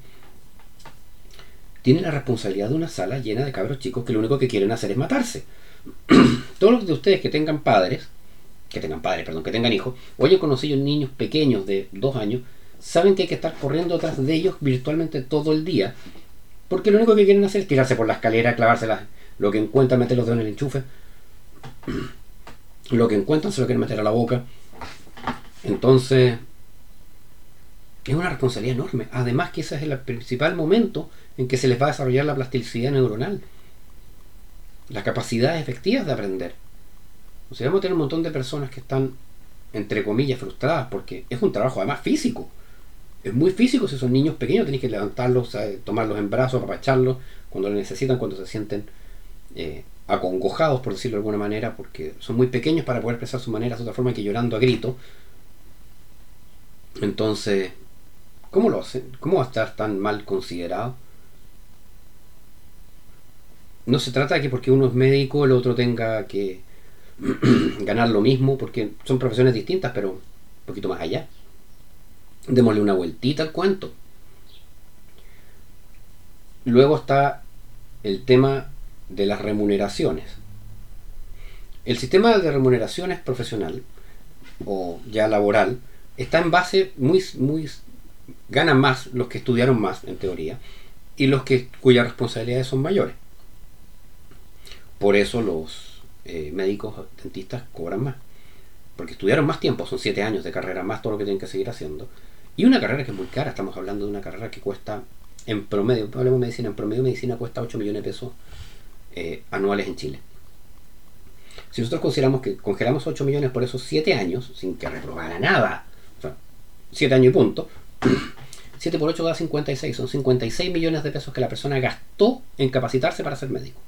tiene la responsabilidad de una sala llena de cabros chicos que lo único que quieren hacer es matarse. Todos los de ustedes que tengan padres, que tengan padres, perdón, que tengan hijos, o hayan conocido niños pequeños de dos años, saben que hay que estar corriendo atrás de ellos virtualmente todo el día, porque lo único que quieren hacer es tirarse por la escalera, clavarse lo que encuentran, meter los dedos en el enchufe, lo que encuentran se lo quieren meter a la boca. Entonces, es una responsabilidad enorme. Además que ese es el principal momento en que se les va a desarrollar la plasticidad neuronal, las capacidades efectivas de aprender. O sea, vamos a tener un montón de personas que están, entre comillas, frustradas porque es un trabajo además físico es muy físico si son niños pequeños, tenéis que levantarlos, tomarlos en brazos, apapacharlos cuando lo necesitan, cuando se sienten eh, acongojados, por decirlo de alguna manera, porque son muy pequeños para poder expresar su manera de otra forma que llorando a grito. Entonces, ¿cómo lo hacen? ¿Cómo va a estar tan mal considerado? No se trata de que porque uno es médico el otro tenga que ganar lo mismo, porque son profesiones distintas, pero un poquito más allá démosle una vueltita al cuento. Luego está el tema de las remuneraciones. El sistema de remuneraciones profesional o ya laboral está en base muy, muy ganan más los que estudiaron más en teoría y los que cuyas responsabilidades son mayores. Por eso los eh, médicos dentistas cobran más. Porque estudiaron más tiempo, son siete años de carrera, más todo lo que tienen que seguir haciendo. Y una carrera que es muy cara, estamos hablando de una carrera que cuesta en promedio, hablemos de medicina, en promedio medicina cuesta 8 millones de pesos eh, anuales en Chile. Si nosotros consideramos que congelamos 8 millones por esos 7 años, sin que reprobara nada, 7 años y punto, 7 por 8 da 56, son 56 millones de pesos que la persona gastó en capacitarse para ser médico.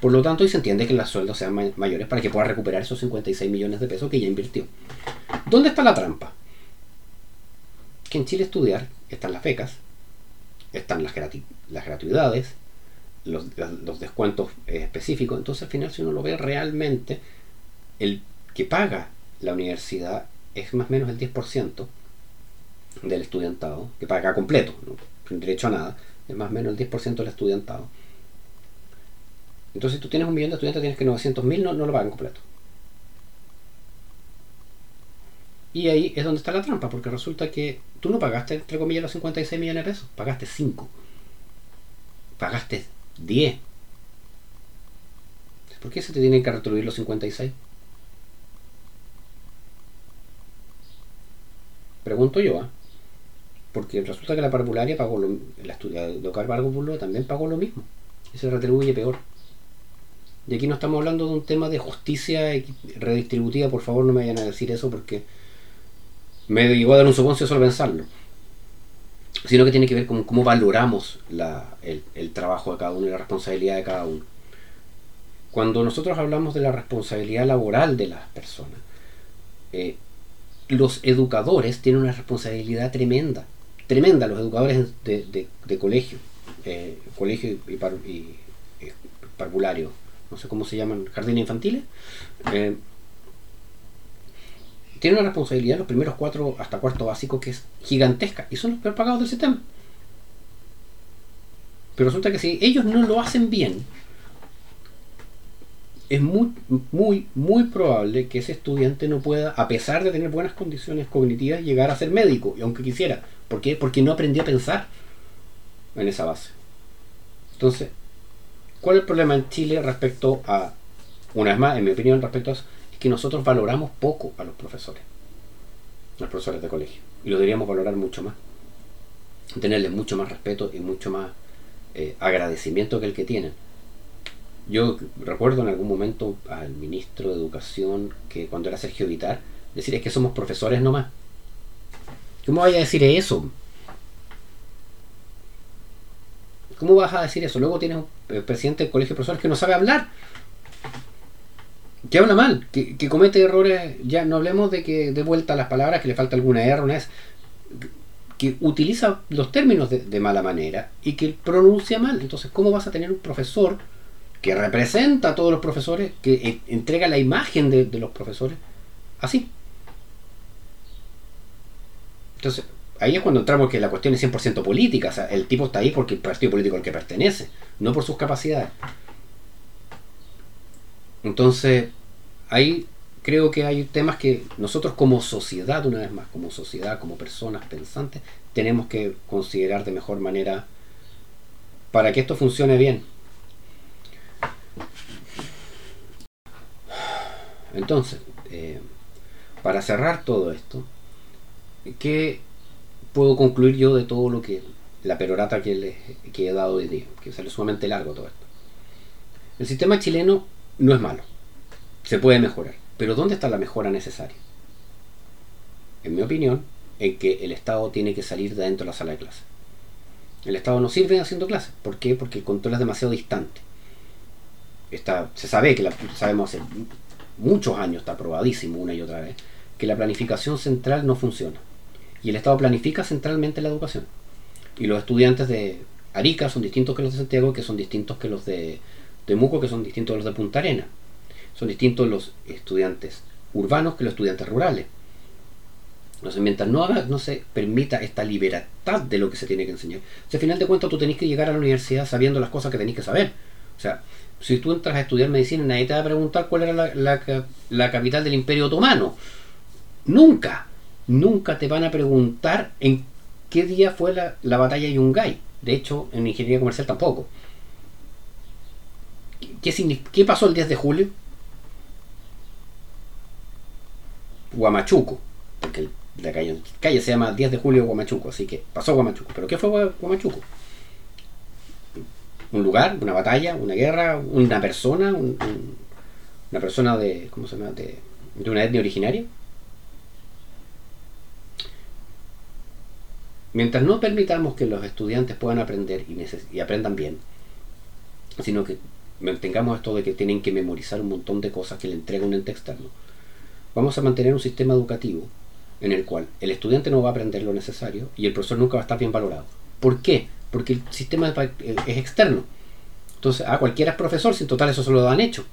Por lo tanto, y se entiende que los sueldos sean mayores para que pueda recuperar esos 56 millones de pesos que ya invirtió. ¿Dónde está la trampa? Que en Chile estudiar están las becas, están las, las gratuidades, los, descuentos específicos. Entonces, al final, si uno lo ve realmente, el que paga la universidad es más o menos el 10% del estudiantado, que paga completo, sin derecho a nada, es más o menos el 10% del estudiantado entonces, tú tienes un millón de estudiantes, tienes que 900 mil no, no lo pagan completo. Y ahí es donde está la trampa, porque resulta que tú no pagaste, entre comillas, los 56 millones de pesos, pagaste 5. Pagaste 10. ¿Por qué se te tienen que retribuir los 56? Pregunto yo, ¿ah? Porque resulta que la parvularia pagó lo, la estudia de Ocar también pagó lo mismo. Y se retribuye peor. Y aquí no estamos hablando de un tema de justicia redistributiva, por favor no me vayan a decir eso porque me llegó a dar un soponcio solo pensarlo. Sino que tiene que ver con cómo valoramos el, trabajo de cada uno y la responsabilidad de cada uno. Cuando nosotros hablamos de la responsabilidad laboral de las personas, eh, los educadores tienen una responsabilidad tremenda, tremenda, los educadores de, colegio, eh, colegio y, y, parvulario, no sé cómo se llaman, jardines infantiles, eh, tienen una responsabilidad los primeros cuatro hasta cuarto básico que es gigantesca y son los peor pagados del sistema. Pero resulta que si ellos no lo hacen bien, es muy, muy, muy probable que ese estudiante no pueda, a pesar de tener buenas condiciones cognitivas, llegar a ser médico, y aunque quisiera. ¿Por qué? Porque no aprendió a pensar en esa base. Entonces, ¿Cuál es el problema en Chile respecto a, una vez más, en mi opinión, respecto a eso? Es que nosotros valoramos poco a los profesores, a los profesores de colegio, y lo deberíamos valorar mucho más, tenerles mucho más respeto y mucho más eh, agradecimiento que el que tienen. Yo recuerdo en algún momento al ministro de Educación que cuando era Sergio Vitar, decir es que somos profesores nomás. ¿Cómo vaya a decir eso? ¿Cómo vas a decir eso? Luego tienes un presidente del colegio de profesores que no sabe hablar. Que habla mal, que, comete errores. Ya no hablemos de que de vuelta las palabras, que le falta alguna R, una que utiliza los términos de, mala manera y que pronuncia mal. Entonces, ¿cómo vas a tener un profesor que representa a todos los profesores, que e, entrega la imagen de, de los profesores así? Entonces, ahí es cuando entramos que la cuestión es 100% política. O sea, el tipo está ahí porque el partido político al que pertenece, no por sus capacidades. Entonces, ahí creo que hay temas que nosotros como sociedad, una vez más, como sociedad, como personas pensantes, tenemos que considerar de mejor manera para que esto funcione bien. Entonces, eh, para cerrar todo esto, ¿qué puedo concluir yo de todo lo que la perorata que, les, he dado hoy día? Que sale sumamente largo todo esto. El sistema chileno no es malo, se puede mejorar, pero ¿dónde está la mejora necesaria? En mi opinión, en que el Estado tiene que salir de dentro de la sala de clase. El Estado no sirve haciendo clases. ¿Por qué? Porque el control es demasiado distante. Está, se sabe que la, sabemos hace muchos años, está probadísimo una y otra vez, que la planificación central no funciona. Y el Estado planifica centralmente la educación. Y los estudiantes de Arica son distintos que los de Santiago, que son distintos que los de Temuco, que son distintos de los de Punta Arena. Son distintos los estudiantes urbanos que los estudiantes rurales. Entonces, mientras no, haga, no se permita esta libertad de lo que se tiene que enseñar, si al final de cuentas tú tenés que llegar a la universidad sabiendo las cosas que tenés que saber. O sea, si tú entras a estudiar medicina, nadie te va a preguntar cuál era la, la capital del Imperio Otomano. Nunca, nunca te van a preguntar en qué día fue la, batalla de Yungay. De hecho, en ingeniería comercial tampoco. ¿Qué, ¿Qué pasó el 10 de julio? Guamachuco, porque la calle, calle, se llama 10 de julio Guamachuco, así que pasó Guamachuco. ¿Pero qué fue Guamachuco? Un lugar, una batalla, una guerra, una persona, una persona de, ¿cómo se llama? de una etnia originaria. Mientras no permitamos que los estudiantes puedan aprender y, aprendan bien, sino que mantengamos esto de que tienen que memorizar un montón de cosas que le entrega un ente externo, vamos a mantener un sistema educativo en el cual el estudiante no va a aprender lo necesario y el profesor nunca va a estar bien valorado. ¿Por qué? Porque el sistema es externo. Entonces, a cualquiera es profesor, sin total eso se lo han hecho.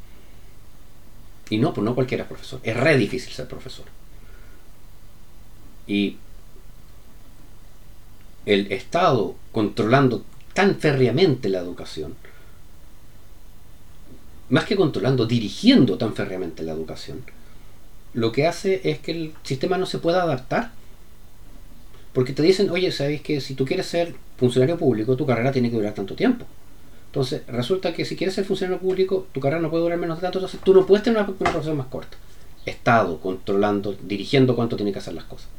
Y no, pues no cualquiera es profesor. Es re difícil ser profesor. Y el Estado controlando tan férreamente la educación, más que controlando, dirigiendo tan férreamente la educación, lo que hace es que el sistema no se pueda adaptar. Porque te dicen, oye, sabéis que si tú quieres ser funcionario público, tu carrera tiene que durar tanto tiempo. Entonces, resulta que si quieres ser funcionario público, tu carrera no puede durar menos de tanto, entonces tú no puedes tener una, una profesión más corta. Estado controlando, dirigiendo cuánto tiene que hacer las cosas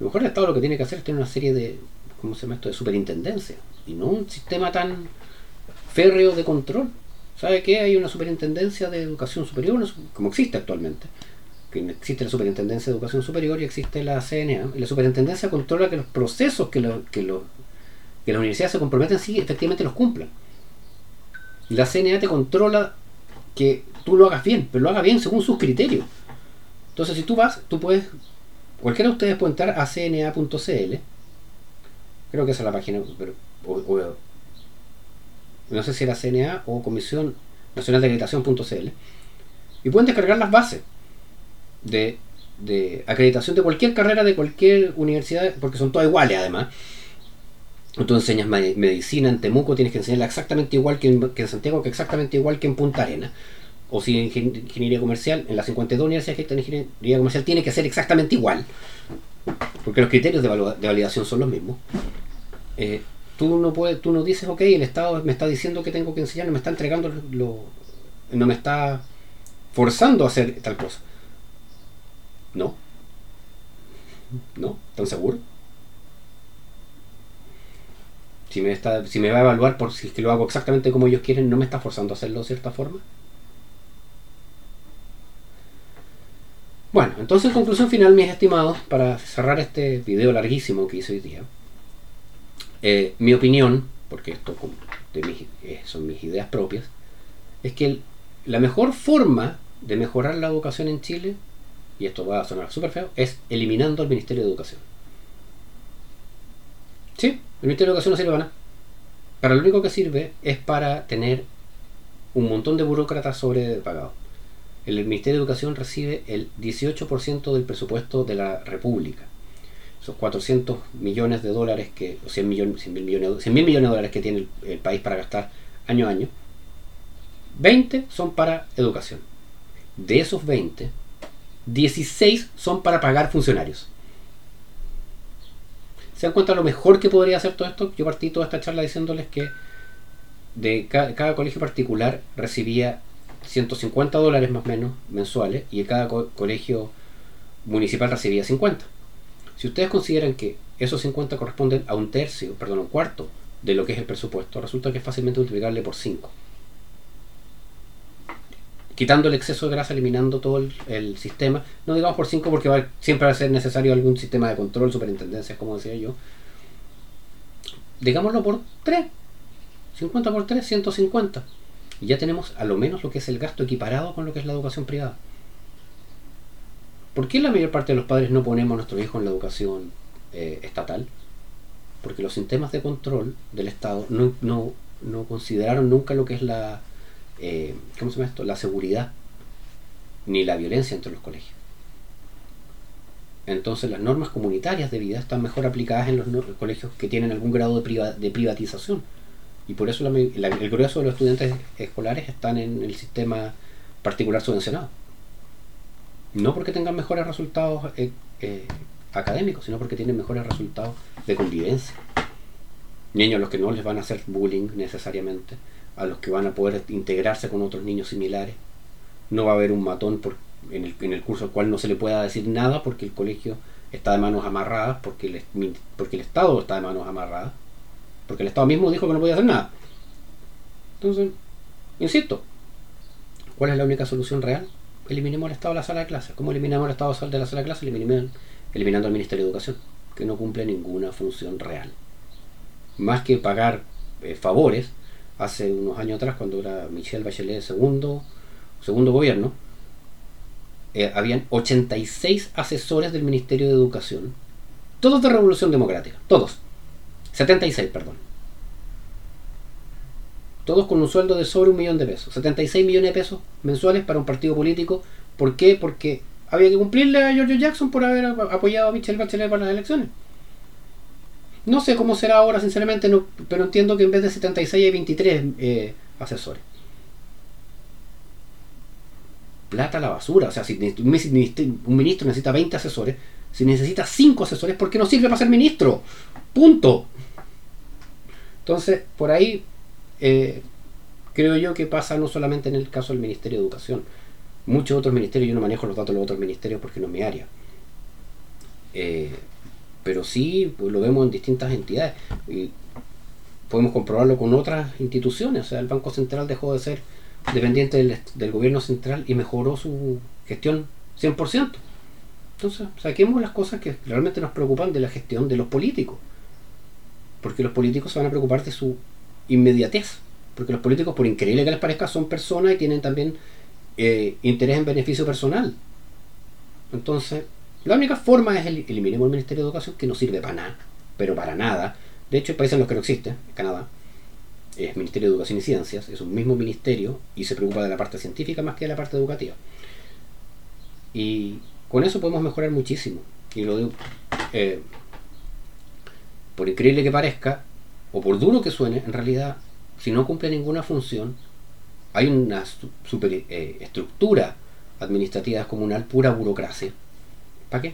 lo mejor el Estado lo que tiene que hacer es tener una serie de, ¿cómo se llama esto?, de superintendencia, y no un sistema tan férreo de control. ¿Sabe qué? Hay una superintendencia de educación superior, como existe actualmente. Que existe la superintendencia de educación superior y existe la CNA. Y la superintendencia controla que los procesos que, lo, que las universidades se comprometen sí efectivamente los cumplan. Y la CNA te controla que tú lo hagas bien, pero lo hagas bien según sus criterios. Entonces, si tú vas, tú puedes Cualquiera de ustedes puede entrar a cna.cl. Creo que esa es la página. Pero, no sé si era CNA o Comisión Nacional de Acreditación.cl. Y pueden descargar las bases de, acreditación de cualquier carrera de cualquier universidad, porque son todas iguales además. Tú enseñas medicina en Temuco, tienes que enseñarla exactamente igual que en, que en Santiago, que exactamente igual que en Punta Arena o si en ingeniería comercial, en las 52 universidades que están en ingeniería comercial, tiene que ser exactamente igual, porque los criterios de, validación son los mismos. Eh, tú no puedes, tú no dices, ok, el Estado me está diciendo que tengo que enseñar, no me está entregando lo, no me está forzando a hacer tal cosa. No. ¿No? ¿Están seguros? Si me, está, si me va a evaluar por si es que lo hago exactamente como ellos quieren, ¿no me está forzando a hacerlo de cierta forma? Bueno, entonces conclusión final, mis estimados, para cerrar este video larguísimo que hice hoy día. Eh, mi opinión, porque esto eh, son mis ideas propias, es que la mejor forma de mejorar la educación en Chile, y esto va a sonar súper feo, es eliminando el Ministerio de Educación. Sí, el Ministerio de Educación no sirve para nada. Para lo único que sirve es para tener un montón de burócratas sobrepagados. El Ministerio de Educación recibe el 18% del presupuesto de la República. Esos 400 millones de dólares, que, o 100 millones, 100 mil millones, 100 millones de dólares que tiene el, el país para gastar año a año, 20 son para educación. De esos 20, 16 son para pagar funcionarios. ¿Se dan cuenta lo mejor que podría hacer todo esto? Yo partí toda esta charla diciéndoles que de cada, colegio particular recibía 150 dólares más o menos mensuales y cada colegio municipal recibía 50. Si ustedes consideran que esos 50 corresponden a un tercio, perdón, un cuarto de lo que es el presupuesto, resulta que es fácilmente multiplicable por 5 quitando el exceso de grasa, eliminando todo el, sistema, no digamos por 5 porque siempre va a ser necesario algún sistema de control, superintendencias, como decía yo, digámoslo por 3, 50 por 3, 150. Y ya tenemos a lo menos lo que es el gasto equiparado con lo que es la educación privada. ¿Por qué la mayor parte de los padres no ponemos a nuestro hijo en la educación eh, estatal? Porque los sistemas de control del Estado no, no consideraron nunca lo que es la eh, ¿cómo se llama esto? La seguridad ni la violencia entre los colegios. Entonces las normas comunitarias de vida están mejor aplicadas en los, colegios que tienen algún grado de, privatización. Y por eso el grueso de los estudiantes escolares están en el sistema particular subvencionado. No porque tengan mejores resultados eh, eh, académicos, sino porque tienen mejores resultados de convivencia. Niños a los que no les van a hacer bullying necesariamente a los que van a poder integrarse con otros niños similares. No va a haber un matón en, el, curso al cual no se le pueda decir nada porque el colegio está de manos amarradas, porque el, porque el Estado está de manos amarradas, porque el Estado mismo dijo que no podía hacer nada. Entonces, insisto, ¿cuál es la única solución real? Eliminemos el Estado de la sala de clases. ¿Cómo eliminamos el Estado de la sala de clases? Eliminando al Ministerio de Educación, que no cumple ninguna función real. Más que pagar eh, favores, hace unos años atrás, cuando era Michelle Bachelet segundo, segundo gobierno, eh, habían 86 asesores del Ministerio de Educación, todos de Revolución Democrática, todos, 76, perdón. Todos con un sueldo de sobre un millón de pesos, 76 millones de pesos mensuales para un partido político. ¿Por qué? Porque había que cumplirle a George Jackson por haber apoyado a Michelle Bachelet para las elecciones. No sé cómo será ahora, sinceramente, no, pero entiendo que en vez de 76 hay 23 eh, asesores. Plata a la basura. O sea, si un ministro necesita 20 asesores, si necesita 5 asesores, ¿por qué no sirve para ser ministro? Punto. Entonces, por ahí eh, creo yo que pasa no solamente en el caso del Ministerio de Educación. Muchos otros ministerios, yo no manejo los datos de los otros ministerios porque no es mi área. Eh, pero sí pues, lo vemos en distintas entidades. Y podemos comprobarlo con otras instituciones. O sea, el Banco Central dejó de ser dependiente del, gobierno central y mejoró su gestión 100%. Entonces, saquemos las cosas que realmente nos preocupan de la gestión de los políticos. Porque los políticos se van a preocupar de su inmediatez. Porque los políticos, por increíble que les parezca, son personas y tienen también eh, interés en beneficio personal. Entonces, la única forma es el, eliminemos el Ministerio de Educación, que no sirve para nada, pero para nada. De hecho, hay países en los que no existe, Canadá, es Ministerio de Educación y Ciencias, es un mismo ministerio y se preocupa de la parte científica más que de la parte educativa. Y con eso podemos mejorar muchísimo. Y lo digo, eh, por increíble que parezca, o por duro que suene, en realidad, si no cumple ninguna función, hay una superestructura eh, administrativa comunal, pura burocracia, ¿Para qué?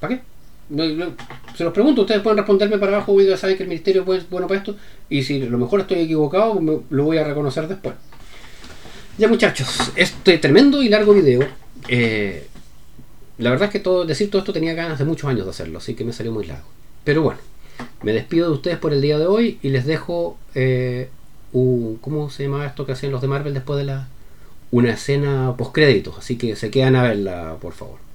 ¿Para qué? se los pregunto, ustedes pueden responderme para abajo, ya saben que el ministerio es bueno para esto, y si a lo mejor estoy equivocado, lo voy a reconocer después. Ya muchachos, este tremendo y largo video. eh, la verdad es que decir todo esto tenía ganas de muchos años de hacerlo, así que me salió muy largo. Pero bueno, me despido de ustedes por el día de hoy y les dejo eh, un, ¿cómo se llama esto que hacían los de Marvel después de la una escena post créditos? Así que se quedan a verla, por favor.